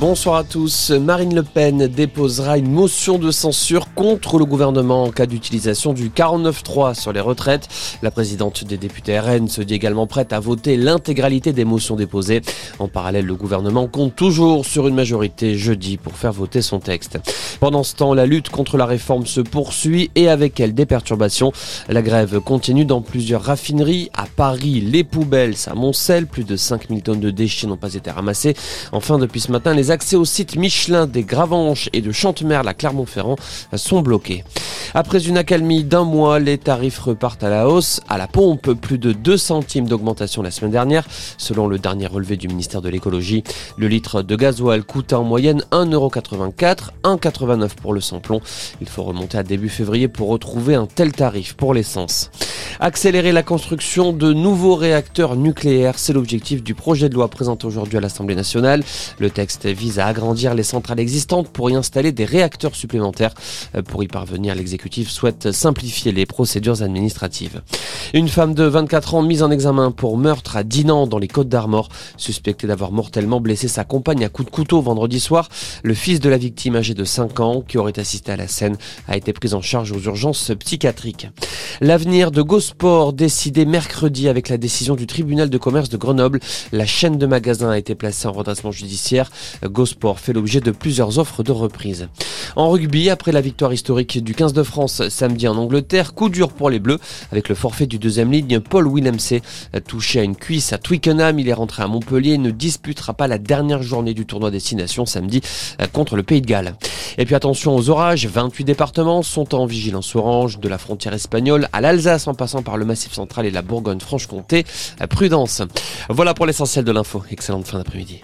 Bonsoir à tous. Marine Le Pen déposera une motion de censure contre le gouvernement en cas d'utilisation du 49.3 sur les retraites. La présidente des députés RN se dit également prête à voter l'intégralité des motions déposées. En parallèle, le gouvernement compte toujours sur une majorité jeudi pour faire voter son texte. Pendant ce temps, la lutte contre la réforme se poursuit et avec elle des perturbations. La grève continue dans plusieurs raffineries. À Paris, les poubelles, ça moncelle. Plus de 5000 tonnes de déchets n'ont pas été ramassées. Enfin, depuis ce matin, accès au site Michelin des Gravenches et de Chantemerle à Clermont-Ferrand sont bloqués. Après une accalmie d'un mois, les tarifs repartent à la hausse. À la pompe, plus de 2 centimes d'augmentation la semaine dernière. Selon le dernier relevé du ministère de l'écologie, le litre de gasoil coûte en moyenne 1,84€, 1,89€ pour le samplon. Il faut remonter à début février pour retrouver un tel tarif pour l'essence. Accélérer la construction de nouveaux réacteurs nucléaires, c'est l'objectif du projet de loi présenté aujourd'hui à l'Assemblée nationale. Le texte vise à agrandir les centrales existantes pour y installer des réacteurs supplémentaires. Pour y parvenir, l'exécutif souhaite simplifier les procédures administratives. Une femme de 24 ans mise en examen pour meurtre à Dinan dans les Côtes d'Armor, suspectée d'avoir mortellement blessé sa compagne à coups de couteau vendredi soir. Le fils de la victime âgé de 5 ans, qui aurait assisté à la scène, a été pris en charge aux urgences psychiatriques. L'avenir de Gosport décidé mercredi avec la décision du tribunal de commerce de Grenoble. La chaîne de magasins a été placée en redressement judiciaire. Gosport fait l'objet de plusieurs offres de reprise. En rugby, après la victoire historique du 15 de France samedi en Angleterre, coup dur pour les Bleus avec le forfait du deuxième ligne Paul Willemse touché à une cuisse à Twickenham. Il est rentré à Montpellier et ne disputera pas la dernière journée du tournoi destination samedi contre le Pays de Galles. Et puis attention aux orages, 28 départements sont en vigilance orange de la frontière à l'Alsace en passant par le Massif central et la Bourgogne-Franche-Comté. Prudence. Voilà pour l'essentiel de l'info. Excellente fin d'après-midi.